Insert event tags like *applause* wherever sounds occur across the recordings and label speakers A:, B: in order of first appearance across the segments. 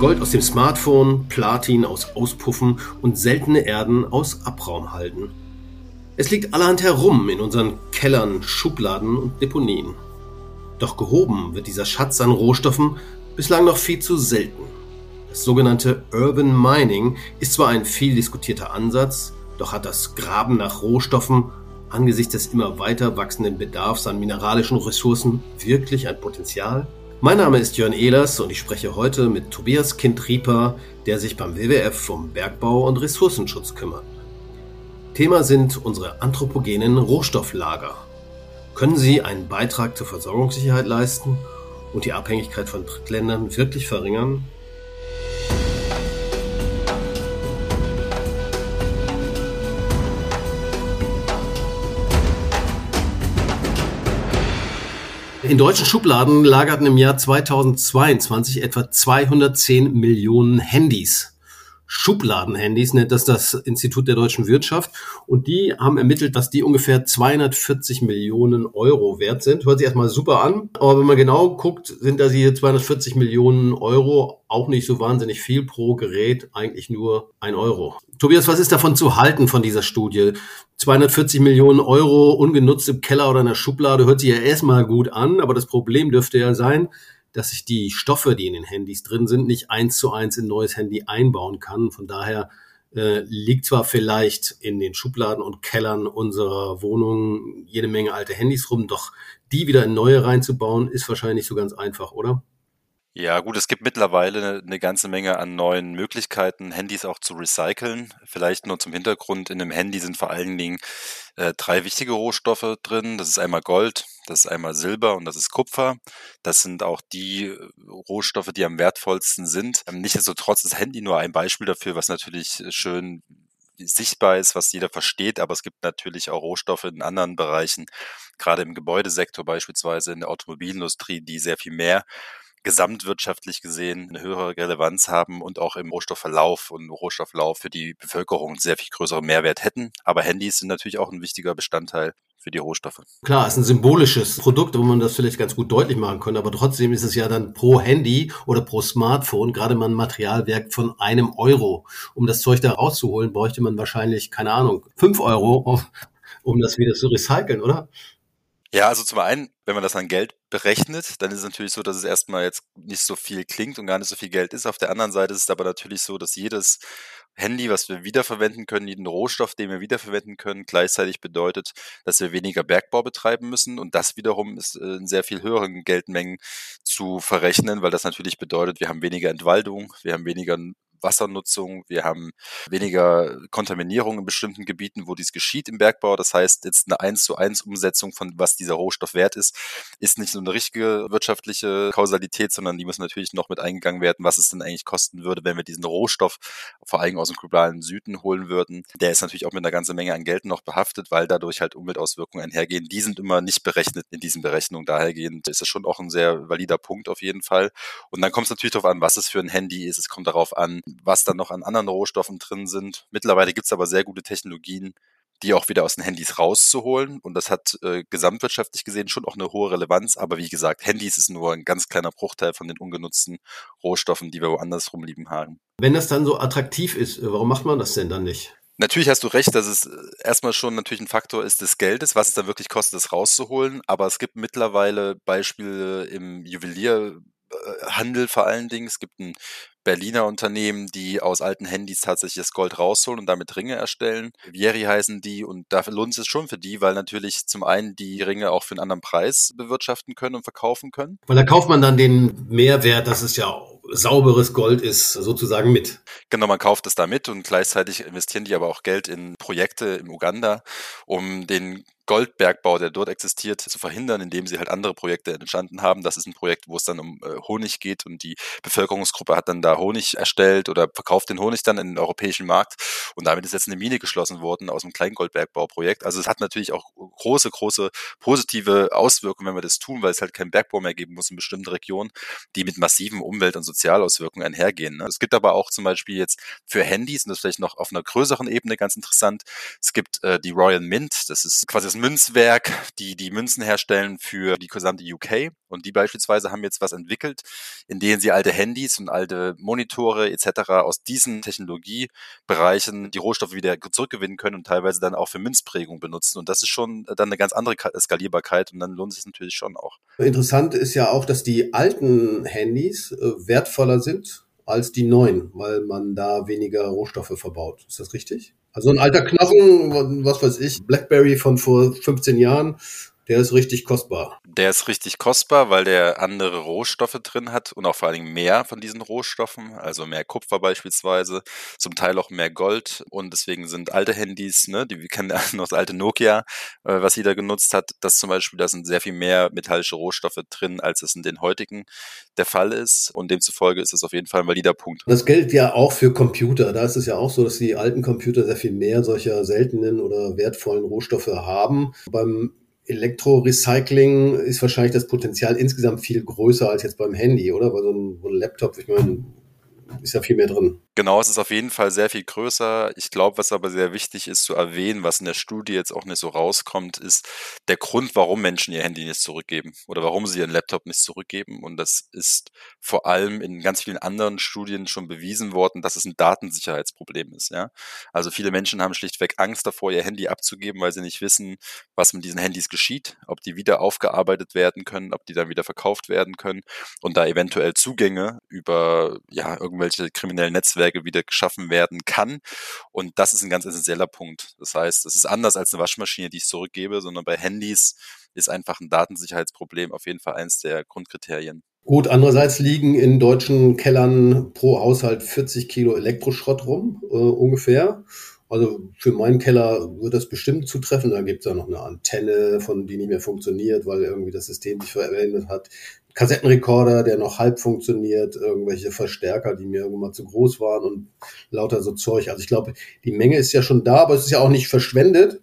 A: Gold aus dem Smartphone, Platin aus Auspuffen und seltene Erden aus Abraumhalden. Es liegt allerhand herum in unseren Kellern, Schubladen und Deponien. Doch gehoben wird dieser Schatz an Rohstoffen bislang noch viel zu selten. Das sogenannte Urban Mining ist zwar ein viel diskutierter Ansatz, doch hat das Graben nach Rohstoffen angesichts des immer weiter wachsenden Bedarfs an mineralischen Ressourcen wirklich ein Potenzial? Mein Name ist Jörn Ehlers und ich spreche heute mit Tobias Kind-Rieper, der sich beim WWF um Bergbau und Ressourcenschutz kümmert. Thema sind unsere anthropogenen Rohstofflager. Können sie einen Beitrag zur Versorgungssicherheit leisten und die Abhängigkeit von Drittländern wirklich verringern? In deutschen Schubladen lagerten im Jahr 2022 etwa 210 Millionen Handys. Schubladenhandys nennt das das Institut der deutschen Wirtschaft. Und die haben ermittelt, dass die ungefähr 240 Millionen Euro wert sind. Hört sich erstmal super an. Aber wenn man genau guckt, sind da hier 240 Millionen Euro auch nicht so wahnsinnig viel pro Gerät, eigentlich nur ein Euro. Tobias, was ist davon zu halten von dieser Studie? 240 Millionen Euro ungenutzt im Keller oder in der Schublade hört sich ja erstmal gut an, aber das Problem dürfte ja sein, dass ich die Stoffe, die in den Handys drin sind, nicht eins zu eins in ein neues Handy einbauen kann. Von daher äh, liegt zwar vielleicht in den Schubladen und Kellern unserer Wohnungen jede Menge alte Handys rum, doch die wieder in neue reinzubauen, ist wahrscheinlich so ganz einfach, oder?
B: Ja, gut, es gibt mittlerweile eine ganze Menge an neuen Möglichkeiten, Handys auch zu recyceln. Vielleicht nur zum Hintergrund, in einem Handy sind vor allen Dingen äh, drei wichtige Rohstoffe drin. Das ist einmal Gold, das ist einmal Silber und das ist Kupfer. Das sind auch die äh, Rohstoffe, die am wertvollsten sind. Ähm, nichtsdestotrotz ist Handy nur ein Beispiel dafür, was natürlich schön sichtbar ist, was jeder versteht, aber es gibt natürlich auch Rohstoffe in anderen Bereichen, gerade im Gebäudesektor beispielsweise, in der Automobilindustrie, die sehr viel mehr gesamtwirtschaftlich gesehen eine höhere Relevanz haben und auch im Rohstoffverlauf und Rohstofflauf für die Bevölkerung sehr viel größeren Mehrwert hätten. Aber Handys sind natürlich auch ein wichtiger Bestandteil für die Rohstoffe.
A: Klar, ist ein symbolisches Produkt, wo man das vielleicht ganz gut deutlich machen könnte, aber trotzdem ist es ja dann pro Handy oder pro Smartphone gerade mal ein Materialwerk von einem Euro. Um das Zeug da rauszuholen, bräuchte man wahrscheinlich, keine Ahnung, fünf Euro, um das wieder zu recyceln, oder?
B: Ja, also zum einen, wenn man das an Geld berechnet, dann ist es natürlich so, dass es erstmal jetzt nicht so viel klingt und gar nicht so viel Geld ist. Auf der anderen Seite ist es aber natürlich so, dass jedes Handy, was wir wiederverwenden können, jeden Rohstoff, den wir wiederverwenden können, gleichzeitig bedeutet, dass wir weniger Bergbau betreiben müssen. Und das wiederum ist äh, in sehr viel höheren Geldmengen zu verrechnen, weil das natürlich bedeutet, wir haben weniger Entwaldung, wir haben weniger Wassernutzung, wir haben weniger Kontaminierung in bestimmten Gebieten, wo dies geschieht im Bergbau. Das heißt, jetzt eine eins zu eins Umsetzung von was dieser Rohstoff wert ist, ist nicht so eine richtige wirtschaftliche Kausalität, sondern die muss natürlich noch mit eingegangen werden, was es denn eigentlich kosten würde, wenn wir diesen Rohstoff vor allem aus dem globalen Süden holen würden. Der ist natürlich auch mit einer ganzen Menge an Geld noch behaftet, weil dadurch halt Umweltauswirkungen einhergehen. Die sind immer nicht berechnet in diesen Berechnungen. Dahergehend ist es schon auch ein sehr valider Punkt auf jeden Fall. Und dann kommt es natürlich darauf an, was es für ein Handy ist. Es kommt darauf an, was dann noch an anderen Rohstoffen drin sind. Mittlerweile gibt es aber sehr gute Technologien, die auch wieder aus den Handys rauszuholen. Und das hat äh, gesamtwirtschaftlich gesehen schon auch eine hohe Relevanz. Aber wie gesagt, Handys ist nur ein ganz kleiner Bruchteil von den ungenutzten Rohstoffen, die wir woanders rumlieben haben.
A: Wenn das dann so attraktiv ist, warum macht man das denn dann nicht?
B: Natürlich hast du recht, dass es äh, erstmal schon natürlich ein Faktor ist des Geldes, was es dann wirklich kostet, es rauszuholen. Aber es gibt mittlerweile Beispiele im Juwelierhandel vor allen Dingen. Es gibt ein Berliner Unternehmen, die aus alten Handys tatsächlich das Gold rausholen und damit Ringe erstellen. Vieri heißen die und dafür lohnt es schon für die, weil natürlich zum einen die Ringe auch für einen anderen Preis bewirtschaften können und verkaufen können.
A: Weil da kauft man dann den Mehrwert, das ist ja sauberes Gold ist, sozusagen mit.
B: Genau, man kauft es da mit und gleichzeitig investieren die aber auch Geld in Projekte in Uganda, um den Goldbergbau, der dort existiert, zu verhindern, indem sie halt andere Projekte entstanden haben. Das ist ein Projekt, wo es dann um äh, Honig geht und die Bevölkerungsgruppe hat dann da Honig erstellt oder verkauft den Honig dann in den europäischen Markt und damit ist jetzt eine Mine geschlossen worden aus dem Kleingoldbergbauprojekt. Also es hat natürlich auch große, große positive Auswirkungen, wenn wir das tun, weil es halt keinen Bergbau mehr geben muss in bestimmten Regionen, die mit massiven Umwelt- und Sozialauswirkungen einhergehen. Ne? Es gibt aber auch zum Beispiel jetzt für Handys, und das vielleicht noch auf einer größeren Ebene ganz interessant, es gibt äh, die Royal Mint, das ist quasi das Münzwerk, die die Münzen herstellen für die gesamte UK. Und die beispielsweise haben jetzt was entwickelt, in denen sie alte Handys und alte Monitore etc. aus diesen Technologiebereichen die Rohstoffe wieder zurückgewinnen können und teilweise dann auch für Münzprägung benutzen. Und das ist schon dann eine ganz andere Skalierbarkeit und dann lohnt es sich natürlich schon auch.
A: Interessant ist ja auch, dass die alten Handys äh, wertvoller sind als die neuen, weil man da weniger Rohstoffe verbaut. Ist das richtig? Also ein alter Knochen, was weiß ich, Blackberry von vor 15 Jahren, der ist richtig kostbar.
B: Der ist richtig kostbar, weil der andere Rohstoffe drin hat und auch vor allen Dingen mehr von diesen Rohstoffen, also mehr Kupfer beispielsweise, zum Teil auch mehr Gold und deswegen sind alte Handys, ne, die wir kennen noch das alte Nokia, äh, was jeder genutzt hat, das zum Beispiel, da sind sehr viel mehr metallische Rohstoffe drin, als es in den heutigen der Fall ist und demzufolge ist es auf jeden Fall ein valider Punkt.
A: Das gilt ja auch für Computer. Da ist es ja auch so, dass die alten Computer sehr viel mehr solcher seltenen oder wertvollen Rohstoffe haben. Beim Elektrorecycling ist wahrscheinlich das Potenzial insgesamt viel größer als jetzt beim Handy, oder? Weil so ein, Laptop, ich meine, ist ja viel mehr drin.
B: Genau, es ist auf jeden Fall sehr viel größer. Ich glaube, was aber sehr wichtig ist zu erwähnen, was in der Studie jetzt auch nicht so rauskommt, ist der Grund, warum Menschen ihr Handy nicht zurückgeben oder warum sie ihren Laptop nicht zurückgeben. Und das ist vor allem in ganz vielen anderen Studien schon bewiesen worden, dass es ein Datensicherheitsproblem ist. Ja? Also viele Menschen haben schlichtweg Angst davor, ihr Handy abzugeben, weil sie nicht wissen, was mit diesen Handys geschieht, ob die wieder aufgearbeitet werden können, ob die dann wieder verkauft werden können und da eventuell Zugänge über ja irgendwelche kriminellen Netzwerke wieder geschaffen werden kann. Und das ist ein ganz essentieller Punkt. Das heißt, es ist anders als eine Waschmaschine, die ich zurückgebe, sondern bei Handys ist einfach ein Datensicherheitsproblem auf jeden Fall eins der Grundkriterien.
A: Gut, andererseits liegen in deutschen Kellern pro Haushalt 40 Kilo Elektroschrott rum, äh, ungefähr. Also für meinen Keller wird das bestimmt zutreffen. Da gibt es ja noch eine Antenne, von die nicht mehr funktioniert, weil irgendwie das System sich verändert hat. Kassettenrekorder, der noch halb funktioniert, irgendwelche Verstärker, die mir irgendwann mal zu groß waren und lauter so Zeug. Also ich glaube, die Menge ist ja schon da, aber es ist ja auch nicht verschwendet,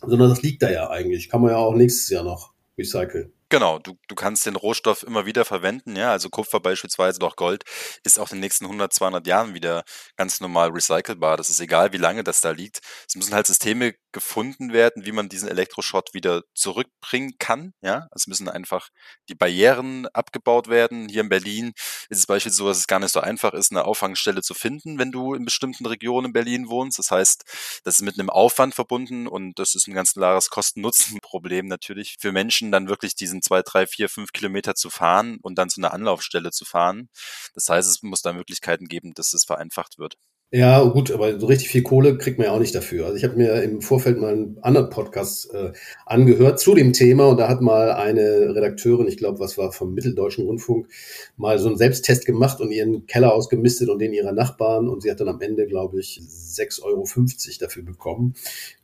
A: sondern das liegt da ja eigentlich. Kann man ja auch nächstes Jahr noch recyceln.
B: Genau, du, du kannst den Rohstoff immer wieder verwenden, ja, also Kupfer beispielsweise, doch Gold ist auch in den nächsten 100, 200 Jahren wieder ganz normal recycelbar. Das ist egal, wie lange das da liegt. Es müssen halt Systeme gefunden werden, wie man diesen Elektroschrott wieder zurückbringen kann, ja. Es müssen einfach die Barrieren abgebaut werden. Hier in Berlin ist es beispielsweise so, dass es gar nicht so einfach ist, eine Auffangstelle zu finden, wenn du in bestimmten Regionen in Berlin wohnst. Das heißt, das ist mit einem Aufwand verbunden und das ist ein ganz klares Kosten-Nutzen-Problem natürlich für Menschen, dann wirklich diesen zwei, drei, vier, fünf Kilometer zu fahren und dann zu einer Anlaufstelle zu fahren. Das heißt, es muss da Möglichkeiten geben, dass es vereinfacht wird.
A: Ja, gut, aber so richtig viel Kohle kriegt man ja auch nicht dafür. Also ich habe mir im Vorfeld mal einen anderen Podcast äh, angehört zu dem Thema und da hat mal eine Redakteurin, ich glaube, was war vom Mitteldeutschen Rundfunk, mal so einen Selbsttest gemacht und ihren Keller ausgemistet und den ihrer Nachbarn und sie hat dann am Ende, glaube ich, 6,50 Euro dafür bekommen.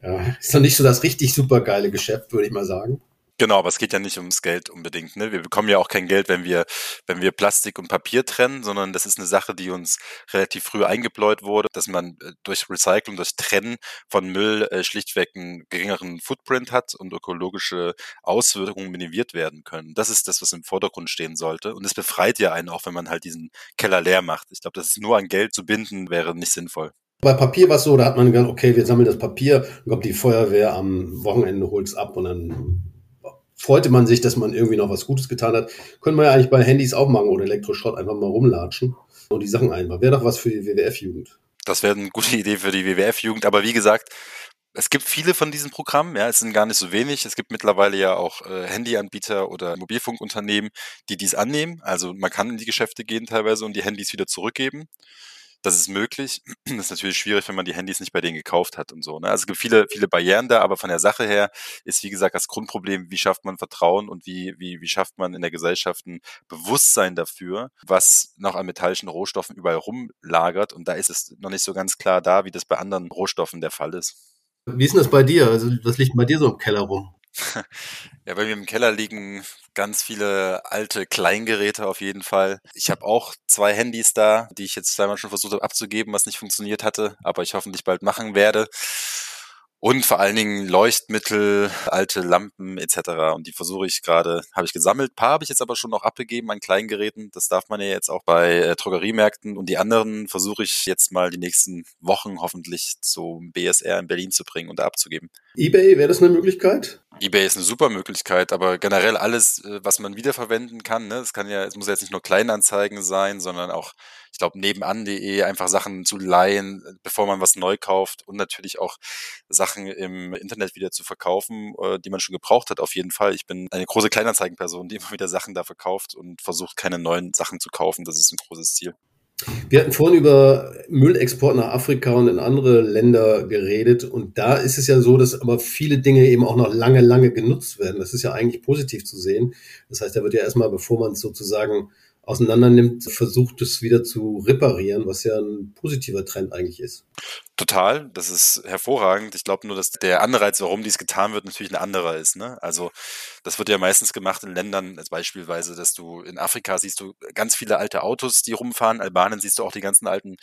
A: Ja, ist doch nicht so das richtig super geile Geschäft, würde ich mal sagen.
B: Genau, aber es geht ja nicht ums Geld unbedingt. Ne? Wir bekommen ja auch kein Geld, wenn wir, wenn wir Plastik und Papier trennen, sondern das ist eine Sache, die uns relativ früh eingebläut wurde, dass man äh, durch Recycling, durch Trennen von Müll äh, schlichtweg einen geringeren Footprint hat und ökologische Auswirkungen minimiert werden können. Das ist das, was im Vordergrund stehen sollte. Und es befreit ja einen auch, wenn man halt diesen Keller leer macht. Ich glaube, das ist nur an Geld zu binden, wäre nicht sinnvoll.
A: Bei Papier war es so, da hat man gedacht, okay, wir sammeln das Papier, dann kommt die Feuerwehr am Wochenende, holt es ab und dann freute man sich, dass man irgendwie noch was Gutes getan hat. Können wir ja eigentlich bei Handys auch machen oder Elektroschrott einfach mal rumlatschen und die Sachen einbauen. Wäre doch was für die WWF-Jugend.
B: Das wäre eine gute Idee für die WWF-Jugend. Aber wie gesagt, es gibt viele von diesen Programmen, ja, es sind gar nicht so wenig. Es gibt mittlerweile ja auch äh, Handyanbieter oder Mobilfunkunternehmen, die dies annehmen. Also man kann in die Geschäfte gehen teilweise und die Handys wieder zurückgeben das ist möglich. *clears throat* Das ist natürlich schwierig, wenn man die Handys nicht bei denen gekauft hat und so. Ne? Also es gibt viele, viele Barrieren da, aber von der Sache her ist, wie gesagt, das Grundproblem, wie schafft man Vertrauen und wie, wie, wie schafft man in der Gesellschaft ein Bewusstsein dafür, was noch an metallischen Rohstoffen überall rumlagert. Und da ist es noch nicht so ganz klar da, wie das bei anderen Rohstoffen der Fall ist.
A: Wie ist denn das bei dir? Also was liegt bei dir so im Keller rum?
B: Ja, bei mir im Keller liegen ganz viele alte Kleingeräte auf jeden Fall. Ich habe auch zwei Handys da, die ich jetzt zweimal schon versucht habe abzugeben, was nicht funktioniert hatte, aber ich hoffentlich bald machen werde. Und vor allen Dingen Leuchtmittel, alte Lampen etc. Und die versuche ich gerade, habe ich gesammelt. Ein paar habe ich jetzt aber schon noch abgegeben an Kleingeräten. Das darf man ja jetzt auch bei äh, Drogeriemärkten. Und die anderen versuche ich jetzt mal die nächsten Wochen hoffentlich zum BSR in Berlin zu bringen und abzugeben.
A: eBay, wäre das eine Möglichkeit?
B: eBay ist eine super Möglichkeit, aber generell alles, äh, was man wiederverwenden kann, ne, es kann ja, es muss jetzt nicht nur Kleinanzeigen sein, sondern auch, ich glaube, nebenan.de einfach Sachen zu leihen, bevor man was neu kauft und natürlich auch Sachen im Internet wieder zu verkaufen, äh, die man schon gebraucht hat, auf jeden Fall. Ich bin eine große Kleinanzeigenperson, die *laughs* immer wieder Sachen da verkauft und versucht, keine neuen Sachen zu kaufen. Das ist ein großes Ziel.
A: Wir hatten vorhin über Müllexport nach Afrika und in andere Länder geredet. Und da ist es ja so, dass aber viele Dinge eben auch noch lange, lange genutzt werden. Das ist ja eigentlich positiv zu sehen. Das heißt, da wird ja erstmal, bevor man es sozusagen auseinander nimmt, versucht es wieder zu reparieren, was ja ein positiver Trend eigentlich ist.
B: Total, das ist hervorragend. Ich glaube nur, dass der Anreiz, warum dies getan wird, natürlich ein anderer ist. Ne? Also das wird ja meistens gemacht in Ländern, als beispielsweise, dass du in Afrika siehst du ganz viele alte Autos, die rumfahren. Albanien siehst du auch die ganzen alten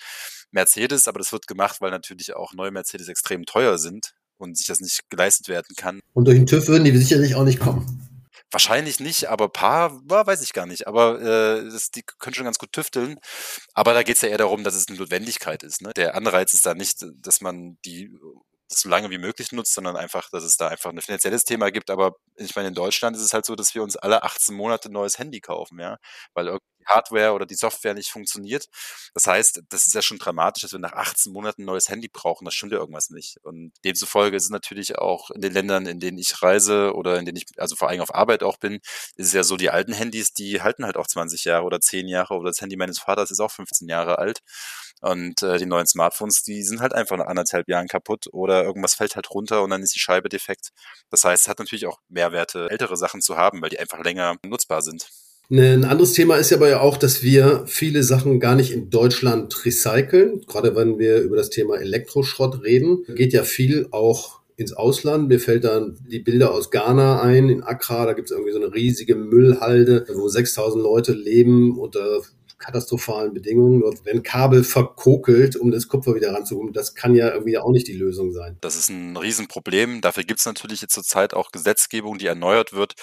B: Mercedes, aber das wird gemacht, weil natürlich auch neue Mercedes extrem teuer sind und sich das nicht geleistet werden kann.
A: Und durch den TÜV würden die sicherlich auch nicht kommen.
B: Wahrscheinlich nicht, aber paar, weiß ich gar nicht. Aber äh, das, die können schon ganz gut tüfteln. Aber da geht es ja eher darum, dass es eine Notwendigkeit ist. Ne? Der Anreiz ist da nicht, dass man die das so lange wie möglich nutzt, sondern einfach, dass es da einfach ein finanzielles Thema gibt. Aber ich meine, in Deutschland ist es halt so, dass wir uns alle 18 Monate ein neues Handy kaufen, ja, weil Hardware oder die Software nicht funktioniert. Das heißt, das ist ja schon dramatisch, dass wir nach 18 Monaten ein neues Handy brauchen. Das stimmt ja irgendwas nicht. Und demzufolge ist es natürlich auch in den Ländern, in denen ich reise oder in denen ich, also vor allem auf Arbeit auch bin, ist es ja so, die alten Handys, die halten halt auch 20 Jahre oder 10 Jahre oder das Handy meines Vaters ist auch 15 Jahre alt. Und äh, die neuen Smartphones, die sind halt einfach nach anderthalb Jahren kaputt oder irgendwas fällt halt runter und dann ist die Scheibe defekt. Das heißt, es hat natürlich auch Mehrwerte, ältere Sachen zu haben, weil die einfach länger nutzbar sind.
A: Ein anderes Thema ist aber ja auch, dass wir viele Sachen gar nicht in Deutschland recyceln. Gerade wenn wir über das Thema Elektroschrott reden, geht ja viel auch ins Ausland. Mir fällt dann die Bilder aus Ghana ein, in Accra, da gibt es irgendwie so eine riesige Müllhalde, wo 6000 Leute leben unter katastrophalen Bedingungen. Dort werden Kabel verkokelt, um das Kupfer wieder ranzuholen. Das kann ja irgendwie auch nicht die Lösung sein.
B: Das ist ein Riesenproblem. Dafür gibt es natürlich jetzt zurzeit auch Gesetzgebung, die erneuert wird.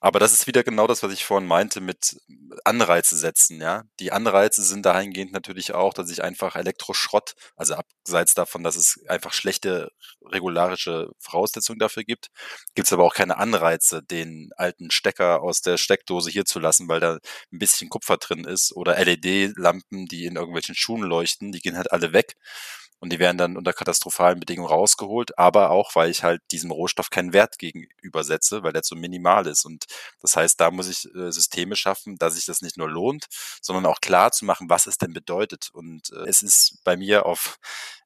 B: Aber das ist wieder genau das, was ich vorhin meinte mit Anreize setzen, ja. Die Anreize sind dahingehend natürlich auch, dass ich einfach Elektroschrott, also abseits davon, dass es einfach schlechte regularische Voraussetzungen dafür gibt, gibt es aber auch keine Anreize, den alten Stecker aus der Steckdose hier zu lassen, weil da ein bisschen Kupfer drin ist oder LED-Lampen, die in irgendwelchen Schuhen leuchten, die gehen halt alle weg und die werden dann unter katastrophalen Bedingungen rausgeholt, aber auch, weil ich halt diesem Rohstoff keinen Wert gegenübersetze, weil der zu minimal ist. Und das heißt, da muss ich äh, Systeme schaffen, dass sich das nicht nur lohnt, sondern auch klar zu machen, was es denn bedeutet. Und äh, es ist bei mir auf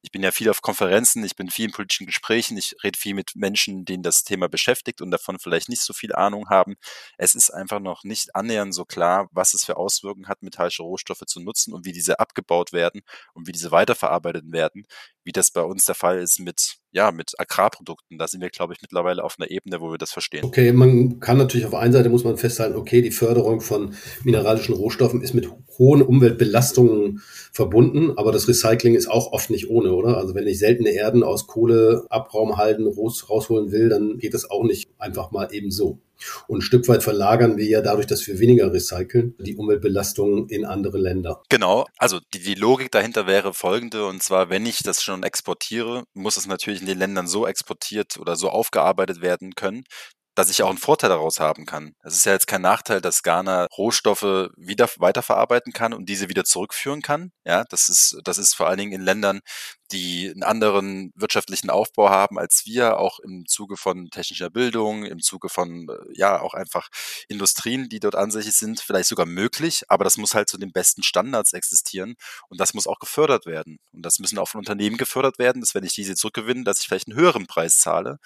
B: ich bin ja viel auf Konferenzen, ich bin viel in politischen Gesprächen, ich rede viel mit Menschen, denen das Thema beschäftigt und davon vielleicht nicht so viel Ahnung haben. Es ist einfach noch nicht annähernd so klar, was es für Auswirkungen hat, metallische Rohstoffe zu nutzen und wie diese abgebaut werden und wie diese weiterverarbeitet werden, wie das bei uns der Fall ist mit ja, mit Agrarprodukten. Da sind wir, glaube ich, mittlerweile auf einer Ebene, wo wir das verstehen.
A: Okay, man kann natürlich auf einer Seite muss man festhalten, okay, die Förderung von mineralischen Rohstoffen ist mit hohen Umweltbelastungen verbunden, aber das Recycling ist auch oft nicht ohne, oder? Also wenn ich seltene Erden aus Kohleabraumhalden raus, rausholen will, dann geht das auch nicht einfach mal eben so. Und ein Stück weit verlagern wir ja dadurch, dass wir weniger recyceln, die Umweltbelastungen in andere Länder.
B: Genau, also die, die Logik dahinter wäre folgende, und zwar, wenn ich das schon exportiere, muss es natürlich in den Ländern so exportiert oder so aufgearbeitet werden können, dass ich auch einen Vorteil daraus haben kann. Es ist ja jetzt kein Nachteil, dass Ghana Rohstoffe wieder weiterverarbeiten kann und diese wieder zurückführen kann. Ja, das ist, das ist vor allen Dingen in Ländern, die einen anderen wirtschaftlichen Aufbau haben als wir, auch im Zuge von technischer Bildung, im Zuge von, äh, ja, auch einfach Industrien, die dort ansässig sind, vielleicht sogar möglich, aber das muss halt zu den besten Standards existieren und das muss auch gefördert werden. Und das müssen auch von Unternehmen gefördert werden, dass wenn ich diese zurückgewinne, dass ich vielleicht einen höheren Preis zahle,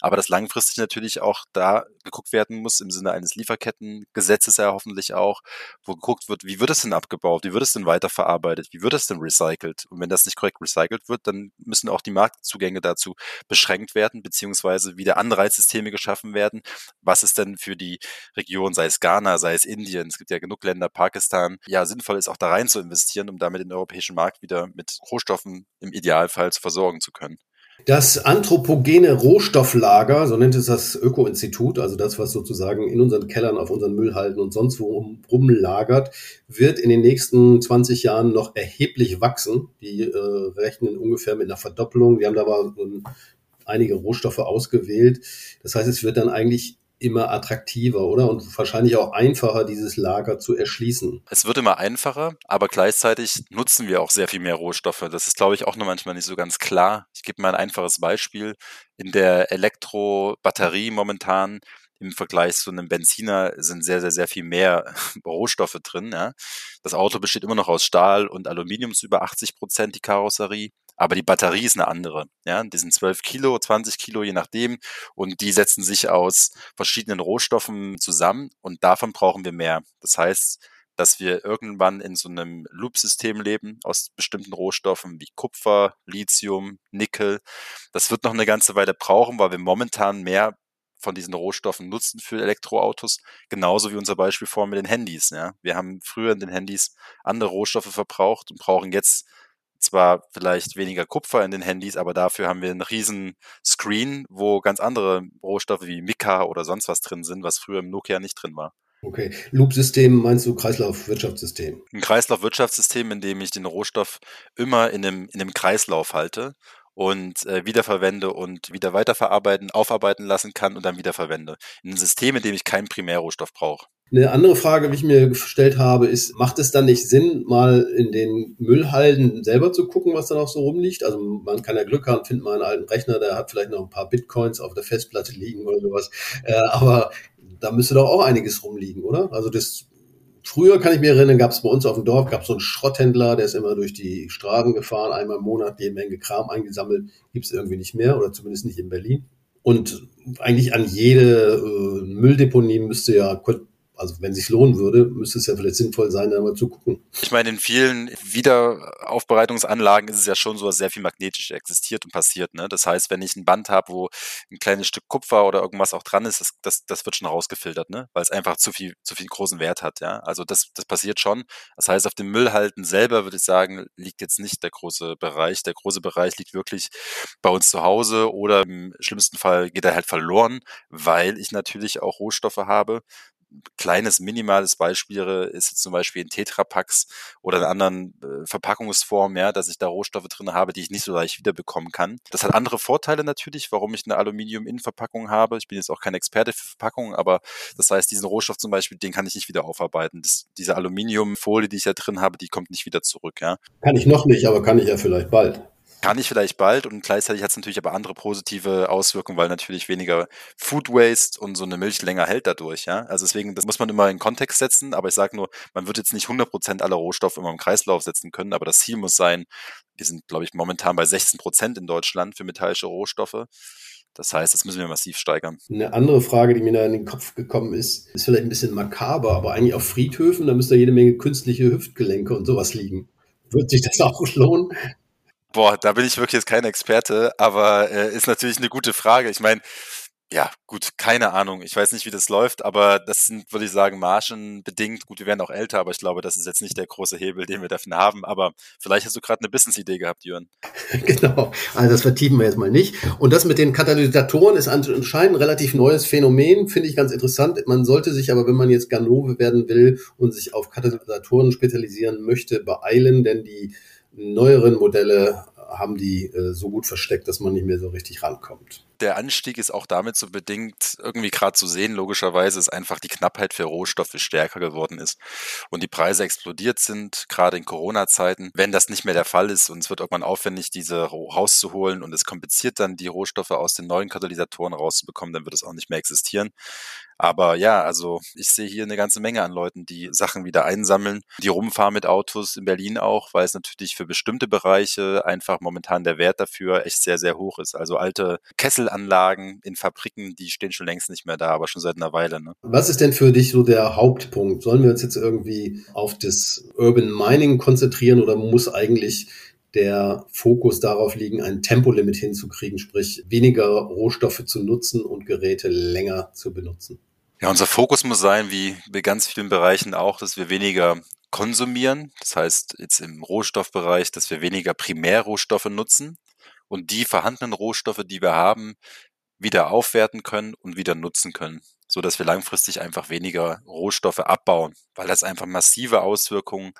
B: aber dass langfristig natürlich auch da geguckt werden muss, im Sinne eines Lieferkettengesetzes ja hoffentlich auch, wo geguckt wird, wie wird es denn abgebaut, wie wird es denn weiterverarbeitet, wie wird es denn recycelt? Und wenn das nicht korrekt recycelt wird, dann müssen auch die Marktzugänge dazu beschränkt werden, beziehungsweise wieder Anreizsysteme geschaffen werden. Was ist denn für die Region, sei es Ghana, sei es Indien, es gibt ja genug Länder, Pakistan, ja, sinnvoll ist auch da rein zu investieren, um damit den europäischen Markt wieder mit Rohstoffen im Idealfall zu versorgen zu können.
A: Das anthropogene Rohstofflager, so nennt es das Öko-Institut, also das, was sozusagen in unseren Kellern, auf unseren Müllhalden und sonst wo rumlagert, wird in den nächsten 20 Jahren noch erheblich wachsen. Die äh, rechnen ungefähr mit einer Verdoppelung. Die haben da aber einige Rohstoffe ausgewählt. Das heißt, es wird dann eigentlich immer attraktiver, oder? Und wahrscheinlich auch einfacher, dieses Lager zu erschließen.
B: Es wird immer einfacher, aber gleichzeitig nutzen wir auch sehr viel mehr Rohstoffe. Das ist, glaube ich, auch nur manchmal nicht so ganz klar. Ich gebe mal ein einfaches Beispiel. In der Elektrobatterie momentan im Vergleich zu einem Benziner sind sehr, sehr, sehr viel mehr *laughs* Rohstoffe drin. Ja. Das Auto besteht immer noch aus Stahl und Aluminium, zu über 80 Prozent die Karosserie. Aber die Batterie ist eine andere. Ja, die sind 12 Kilo, 20 Kilo, je nachdem. Und die setzen sich aus verschiedenen Rohstoffen zusammen und davon brauchen wir mehr. Das heißt, dass wir irgendwann in so einem Loop-System leben aus bestimmten Rohstoffen wie Kupfer, Lithium, Nickel. Das wird noch eine ganze Weile brauchen, weil wir momentan mehr von diesen Rohstoffen nutzen für Elektroautos, genauso wie unser Beispiel vorhin mit den Handys. Ja. Wir haben früher in den Handys andere Rohstoffe verbraucht und brauchen jetzt zwar vielleicht weniger Kupfer in den Handys, aber dafür haben wir einen riesen Screen, wo ganz andere Rohstoffe wie Mica oder sonst was drin sind, was früher im Nokia nicht drin war.
A: Okay. Loop-System meinst du Kreislaufwirtschaftssystem?
B: Ein Kreislaufwirtschaftssystem, in dem ich den Rohstoff immer in einem, in einem Kreislauf halte und äh, wiederverwende und wieder weiterverarbeiten, aufarbeiten lassen kann und dann wiederverwende. In einem System, in dem ich keinen Primärrohstoff brauche.
A: Eine andere Frage, die ich mir gestellt habe, ist, macht es dann nicht Sinn, mal in den Müllhalden selber zu gucken, was da noch so rumliegt? Also man kann ja Glück haben, findet mal einen alten Rechner, der hat vielleicht noch ein paar Bitcoins auf der Festplatte liegen oder sowas. Äh, aber da müsste doch auch einiges rumliegen, oder? Also das Früher kann ich mich erinnern, gab es bei uns auf dem Dorf, gab es so einen Schrotthändler, der ist immer durch die Straßen gefahren, einmal im Monat jede Menge Kram eingesammelt. Gibt es irgendwie nicht mehr oder zumindest nicht in Berlin. Und eigentlich an jede äh, Mülldeponie müsste ja also wenn sich lohnen würde, müsste es ja vielleicht sinnvoll sein, da mal zu gucken.
B: Ich meine, in vielen Wiederaufbereitungsanlagen ist es ja schon so, dass sehr viel magnetisch existiert und passiert. Ne? Das heißt, wenn ich ein Band habe, wo ein kleines Stück Kupfer oder irgendwas auch dran ist, das, das, das wird schon rausgefiltert, ne? weil es einfach zu viel, zu viel großen Wert hat. Ja? Also das, das passiert schon. Das heißt, auf dem Müllhalten selber würde ich sagen, liegt jetzt nicht der große Bereich. Der große Bereich liegt wirklich bei uns zu Hause oder im schlimmsten Fall geht er halt verloren, weil ich natürlich auch Rohstoffe habe, kleines, minimales Beispiel ist jetzt zum Beispiel in Tetrapacks oder in anderen äh, Verpackungsformen, ja, dass ich da Rohstoffe drin habe, die ich nicht so leicht wiederbekommen kann. Das hat andere Vorteile natürlich, warum ich eine Aluminium-Innenverpackung habe. Ich bin jetzt auch kein Experte für Verpackungen, aber das heißt, diesen Rohstoff zum Beispiel, den kann ich nicht wieder aufarbeiten. Das, diese Aluminiumfolie, die ich da drin habe, die kommt nicht wieder zurück, ja.
A: Kann ich noch nicht, aber kann ich ja vielleicht bald.
B: Kann ich vielleicht bald und gleichzeitig hat es natürlich aber andere positive Auswirkungen, weil natürlich weniger Food Waste und so eine Milch länger hält dadurch. Ja? Also deswegen, das muss man immer in Kontext setzen, aber ich sage nur, man wird jetzt nicht 100% aller Rohstoffe immer im Kreislauf setzen können, aber das Ziel muss sein, wir sind, glaube ich, momentan bei 16% in Deutschland für metallische Rohstoffe. Das heißt, das müssen wir massiv steigern.
A: Eine andere Frage, die mir da in den Kopf gekommen ist, ist vielleicht ein bisschen makaber, aber eigentlich auf Friedhöfen, da müsste jede Menge künstliche Hüftgelenke und sowas liegen. Wird sich das auch lohnen?
B: Boah, da bin ich wirklich jetzt kein Experte, aber äh, ist natürlich eine gute Frage. Ich meine, ja, gut, keine Ahnung. Ich weiß nicht, wie das läuft, aber das sind, würde ich sagen, margenbedingt. Gut, wir werden auch älter, aber ich glaube, das ist jetzt nicht der große Hebel, den wir dafür haben. Aber vielleicht hast du gerade eine Business-Idee gehabt, Jürgen. *laughs*
A: genau. Also das vertiefen wir jetzt mal nicht. Und das mit den Katalysatoren ist anscheinend ein relativ neues Phänomen, finde ich ganz interessant. Man sollte sich aber, wenn man jetzt Ganove werden will und sich auf Katalysatoren spezialisieren möchte, beeilen, denn die neueren Modelle haben die äh, so gut versteckt, dass man nicht mehr so richtig rankommt.
B: Der Anstieg ist auch damit so bedingt, irgendwie gerade zu sehen, logischerweise ist einfach die Knappheit für Rohstoffe stärker geworden ist und die Preise explodiert sind, gerade in Corona-Zeiten. Wenn das nicht mehr der Fall ist und es wird irgendwann aufwendig, diese rauszuholen und es kompliziert dann, die Rohstoffe aus den neuen Katalysatoren rauszubekommen, dann wird es auch nicht mehr existieren. Aber ja, also ich sehe hier eine ganze Menge an Leuten, die Sachen wieder einsammeln, die rumfahren mit Autos in Berlin auch, weil es natürlich für bestimmte Bereiche einfach momentan der Wert dafür echt sehr, sehr hoch ist. Also alte Kesselanlagen in Fabriken, die stehen schon längst nicht mehr da, aber schon seit einer Weile. Ne?
A: Was ist denn für dich so der Hauptpunkt? Sollen wir uns jetzt irgendwie auf das Urban Mining konzentrieren oder muss eigentlich der Fokus darauf liegen, ein Tempolimit hinzukriegen, sprich weniger Rohstoffe zu nutzen und Geräte länger zu benutzen.
B: Ja, unser Fokus muss sein, wie bei ganz vielen Bereichen auch, dass wir weniger konsumieren. Das heißt, jetzt im Rohstoffbereich, dass wir weniger Primärrohstoffe nutzen und die vorhandenen Rohstoffe, die wir haben, wieder aufwerten können und wieder nutzen können, so dass wir langfristig einfach weniger Rohstoffe abbauen, weil das einfach massive Auswirkungen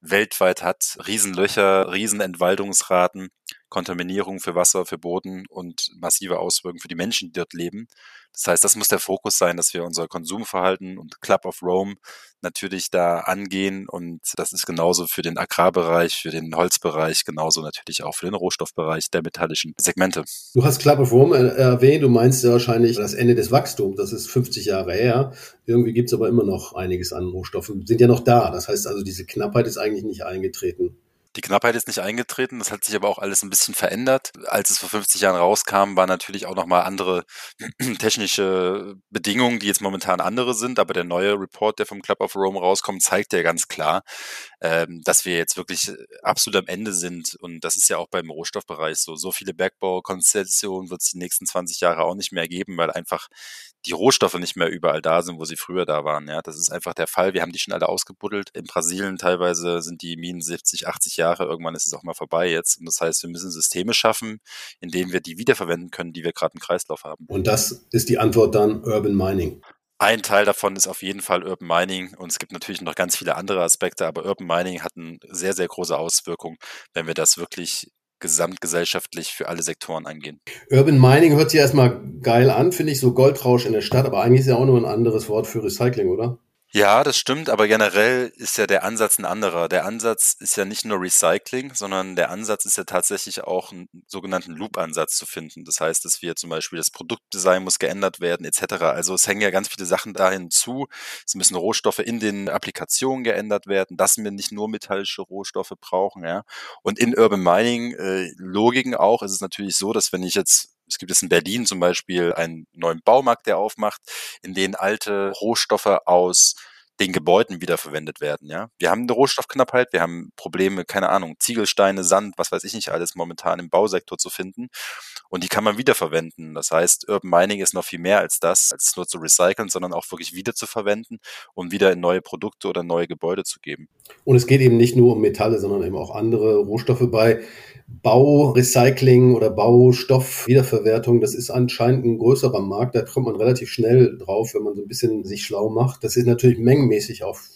B: weltweit hat. Riesenlöcher, Riesenentwaldungsraten, Kontaminierung für Wasser, für Boden und massive Auswirkungen für die Menschen, die dort leben. Das heißt, das muss der Fokus sein, dass wir unser Konsumverhalten und Club of Rome natürlich da angehen. Und das ist genauso für den Agrarbereich, für den Holzbereich, genauso natürlich auch für den Rohstoffbereich der metallischen Segmente.
A: Du hast Club of Rome erwähnt, du meinst ja wahrscheinlich das Ende des Wachstums, das ist 50 Jahre her. Irgendwie gibt es aber immer noch einiges an Rohstoffen, sind ja noch da. Das heißt also, diese Knappheit ist eigentlich nicht eingetreten.
B: Die Knappheit ist nicht eingetreten, das hat sich aber auch alles ein bisschen verändert. Als es vor 50 Jahren rauskam, waren natürlich auch nochmal andere *clears throat* technische Bedingungen, die jetzt momentan andere sind, aber der neue Report, der vom Club of Rome rauskommt, zeigt ja ganz klar, ähm, dass wir jetzt wirklich absolut am Ende sind und das ist ja auch beim Rohstoffbereich so. So viele Bergbaukonzessionen wird es die nächsten 20 Jahre auch nicht mehr geben, weil einfach die Rohstoffe nicht mehr überall da sind, wo sie früher da waren. Ja, das ist einfach der Fall. Wir haben die schon alle ausgebuddelt. In Brasilien teilweise sind die Minen 70, 80 Jahre. Irgendwann ist es auch mal vorbei jetzt. Und das heißt, wir müssen Systeme schaffen, in denen wir die wiederverwenden können, die wir gerade im Kreislauf haben.
A: Und das ist die Antwort dann Urban Mining.
B: Ein Teil davon ist auf jeden Fall Urban Mining und es gibt natürlich noch ganz viele andere Aspekte, aber Urban Mining hat eine sehr, sehr große Auswirkung, wenn wir das wirklich gesamtgesellschaftlich für alle Sektoren angehen.
A: Urban Mining hört sich erstmal geil an, finde ich, so Goldrausch in der Stadt, aber eigentlich ist ja auch nur ein anderes Wort für Recycling, oder?
B: Ja, das stimmt, aber generell ist ja der Ansatz ein anderer. Der Ansatz ist ja nicht nur Recycling, sondern der Ansatz ist ja tatsächlich auch einen sogenannten Loop-Ansatz zu finden. Das heißt, dass wir zum Beispiel das Produktdesign muss geändert werden etc. Also es hängen ja ganz viele Sachen dahin zu. Es müssen Rohstoffe in den Applikationen geändert werden, dass wir nicht nur metallische Rohstoffe brauchen. Ja. Und in Urban Mining äh, Logiken auch ist es natürlich so, dass wenn ich jetzt es gibt jetzt in Berlin zum Beispiel einen neuen Baumarkt, der aufmacht, in den alte Rohstoffe aus den Gebäuden wiederverwendet werden. Ja, wir haben eine Rohstoffknappheit, wir haben Probleme, keine Ahnung, Ziegelsteine, Sand, was weiß ich nicht alles momentan im Bausektor zu finden und die kann man wiederverwenden. Das heißt, Urban Mining ist noch viel mehr als das, als nur zu recyceln, sondern auch wirklich wieder zu verwenden und wieder in neue Produkte oder neue Gebäude zu geben.
A: Und es geht eben nicht nur um Metalle, sondern eben auch andere Rohstoffe bei Baurecycling oder Baustoffwiederverwertung, das ist anscheinend ein größerer Markt. Da kommt man relativ schnell drauf, wenn man so ein bisschen sich schlau macht. Das ist natürlich mengenmäßig auf,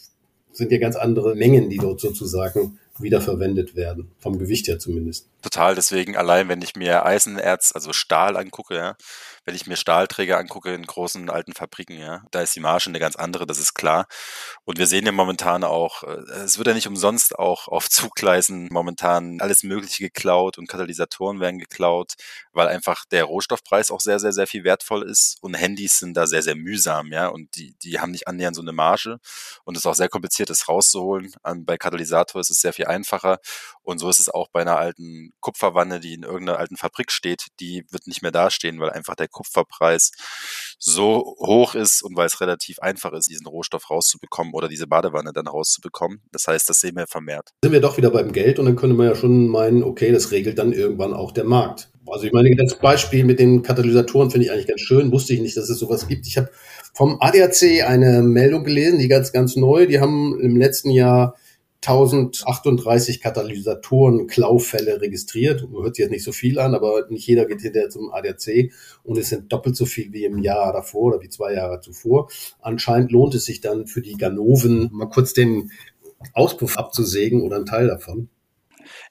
A: sind ja ganz andere Mengen, die dort sozusagen wiederverwendet werden. Vom Gewicht her zumindest.
B: Total. Deswegen allein, wenn ich mir Eisenerz, also Stahl angucke, ja, wenn ich mir Stahlträger angucke in großen alten Fabriken, ja, da ist die Marge eine ganz andere, das ist klar. Und wir sehen ja momentan auch, äh, es wird ja nicht umsonst auch auf *laughs* Zugleisen momentan alles Mögliche geklaut und Katalysatoren werden geklaut, weil einfach der Rohstoffpreis auch sehr, sehr, sehr viel wertvoll ist und Handys sind da sehr, sehr mühsam, ja, und die, die haben nicht annähernd so eine Marge und es ist auch sehr kompliziert, das rauszuholen. Bei Katalysator ist es sehr viel einfacher und so ist es auch bei einer alten Kupferwanne, die in irgendeiner alten Fabrik steht, die wird nicht mehr dastehen, weil einfach der Kupferpreis so hoch ist und weil es relativ einfach ist, diesen Rohstoff rauszubekommen oder diese Badewanne dann rauszubekommen. Das heißt, das sehen wir vermehrt.
A: Sind wir doch wieder beim Geld und dann könnte man ja schon meinen, okay, das regelt dann irgendwann auch der Markt. Also ich meine, das Beispiel mit den Katalysatoren finde ich eigentlich ganz schön. Wusste ich nicht, dass es sowas gibt. Ich habe vom ADAC eine Meldung gelesen, die ganz, ganz neu. Die haben im letzten Jahr 1038 Katalysatoren Klaufälle registriert. Hört sich jetzt nicht so viel an, aber nicht jeder geht hinterher zum ADAC und es sind doppelt so viel wie im Jahr davor oder wie zwei Jahre zuvor. Anscheinend lohnt es sich dann für die Ganoven mal kurz den Auspuff abzusägen oder einen Teil davon.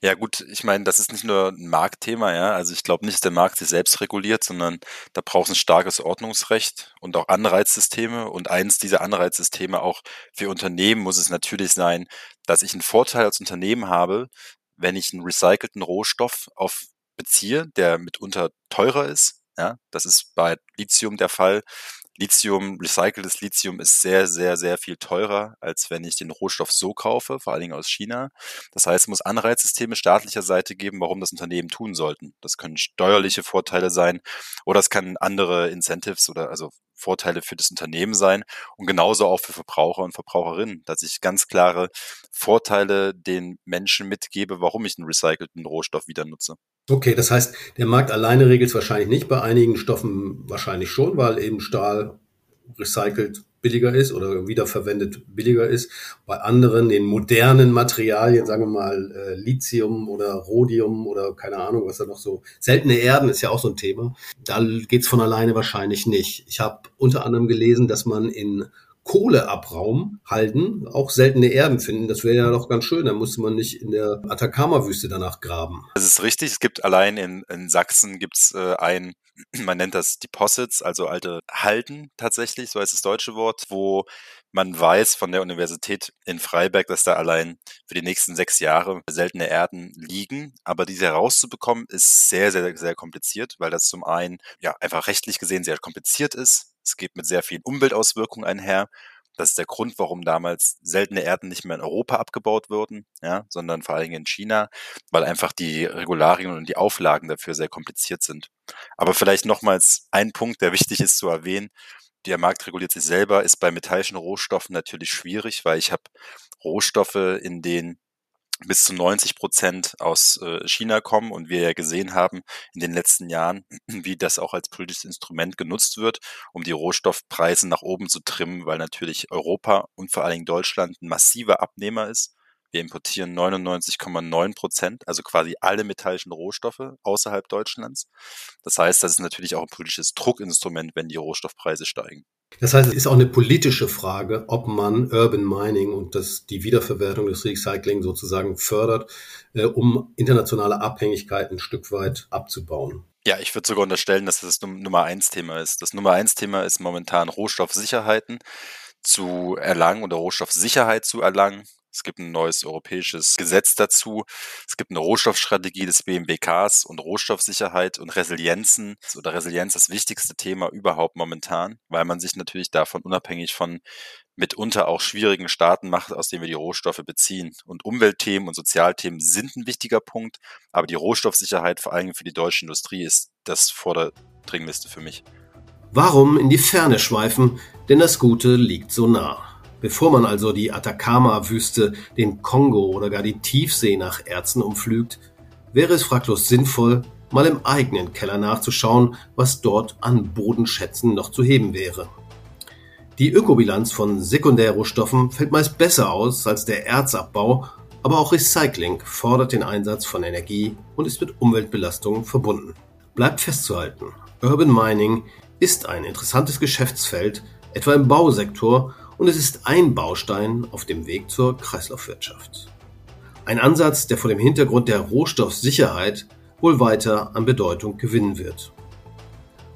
B: Ja gut, ich meine, das ist nicht nur ein Marktthema, ja. Also ich glaube nicht, dass der Markt sich selbst reguliert, sondern da braucht es ein starkes Ordnungsrecht und auch Anreizsysteme. Und eins dieser Anreizsysteme auch für Unternehmen muss es natürlich sein, dass ich einen Vorteil als Unternehmen habe, wenn ich einen recycelten Rohstoff auf beziehe, der mitunter teurer ist. Ja, das ist bei Lithium der Fall. Lithium, recyceltes Lithium ist sehr, sehr, sehr viel teurer, als wenn ich den Rohstoff so kaufe, vor allen Dingen aus China. Das heißt, es muss Anreizsysteme staatlicher Seite geben, warum das Unternehmen tun sollten. Das können steuerliche Vorteile sein oder es kann andere Incentives oder also Vorteile für das Unternehmen sein und genauso auch für Verbraucher und Verbraucherinnen, dass ich ganz klare Vorteile den Menschen mitgebe, warum ich einen recycelten Rohstoff wieder nutze.
A: Okay, das heißt, der Markt alleine regelt es wahrscheinlich nicht, bei einigen Stoffen wahrscheinlich schon, weil eben Stahl recycelt billiger ist oder wiederverwendet billiger ist. Bei anderen, den modernen Materialien, sagen wir mal äh, Lithium oder Rhodium oder keine Ahnung, was da noch so, seltene Erden ist ja auch so ein Thema. Da geht's von alleine wahrscheinlich nicht. Ich habe unter anderem gelesen, dass man in Kohleabraum halten, auch seltene Erden finden. Das wäre ja doch ganz schön. Da musste man nicht in der Atacama-Wüste danach graben.
B: Das ist richtig. Es gibt allein in, in Sachsen gibt's äh, ein, *clears throat* man nennt das Deposits, also alte Halden tatsächlich, so heißt das deutsche Wort, wo man weiß von der Universität in Freiberg, dass da allein für die nächsten sechs Jahre seltene Erden liegen. Aber diese herauszubekommen, ist sehr, sehr, sehr kompliziert, weil das zum einen ja einfach rechtlich gesehen sehr kompliziert ist. Es geht mit sehr vielen Umweltauswirkungen einher. Das ist der Grund, warum damals seltene Erden nicht mehr in Europa abgebaut wurden, ja, sondern vor allem in China, weil einfach die Regularien und die Auflagen dafür sehr kompliziert sind. Aber vielleicht nochmals ein Punkt, der wichtig ist zu erwähnen. Der Markt reguliert sich selber, ist bei metallischen Rohstoffen natürlich schwierig, weil ich habe Rohstoffe, in denen bis zu 90 Prozent aus äh, China kommen und wir ja gesehen haben in den letzten Jahren, *clears throat* wie das auch als politisches Instrument genutzt wird, um die Rohstoffpreise nach oben zu trimmen, weil natürlich Europa und vor allen Dingen Deutschland ein massiver Abnehmer ist. Wir importieren 99,9 Prozent, also quasi alle metallischen Rohstoffe außerhalb Deutschlands. Das heißt, das ist natürlich auch ein politisches Druckinstrument, wenn die Rohstoffpreise steigen.
A: Das heißt, es ist auch eine politische Frage, ob man Urban Mining und das, die Wiederverwertung des Recycling sozusagen fördert, äh, um internationale Abhängigkeiten ein Stück weit abzubauen.
B: Ja, ich würde sogar unterstellen, dass das das Nummer eins Thema ist. Das Nummer eins Thema ist momentan Rohstoffsicherheiten zu erlangen oder Rohstoffsicherheit zu erlangen. Es gibt ein neues europäisches Gesetz dazu. Es gibt eine Rohstoffstrategie des BMWKs und Rohstoffsicherheit und Resilienzen oder Resilienz das wichtigste Thema überhaupt momentan, weil man sich natürlich davon unabhängig von mitunter auch schwierigen Staaten macht, aus denen wir die Rohstoffe beziehen. Und Umweltthemen und Sozialthemen sind ein wichtiger Punkt, aber die Rohstoffsicherheit vor allem für die deutsche Industrie ist das Vorderdringlichste für mich.
A: Warum in die Ferne schweifen? Denn das Gute liegt so nah. Bevor man also die Atacama-Wüste, den Kongo oder gar die Tiefsee nach Erzen umflügt, wäre es fraglos sinnvoll, mal im eigenen Keller nachzuschauen, was dort an Bodenschätzen noch zu heben wäre. Die Ökobilanz von Sekundärrohstoffen fällt meist besser aus als der Erzabbau, aber auch Recycling fordert den Einsatz von Energie und ist mit Umweltbelastungen verbunden. Bleibt festzuhalten, Urban Mining ist ein interessantes Geschäftsfeld, etwa im Bausektor und es ist ein Baustein auf dem Weg zur Kreislaufwirtschaft. Ein Ansatz, der vor dem Hintergrund der Rohstoffsicherheit wohl weiter an Bedeutung gewinnen wird.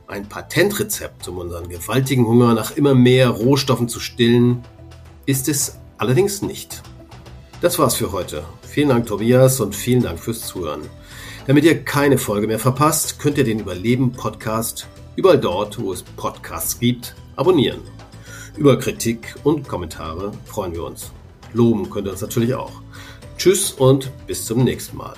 A: Ein Patentrezept, um unseren gewaltigen Hunger nach immer mehr Rohstoffen zu stillen, ist es allerdings nicht. Das war's für heute. Vielen Dank, Tobias, und vielen Dank fürs Zuhören. Damit ihr keine Folge mehr verpasst, könnt ihr den Überleben-Podcast überall dort, wo es Podcasts gibt, abonnieren. Über Kritik und Kommentare freuen wir uns. Loben könnt ihr uns natürlich auch. Tschüss und bis zum nächsten Mal.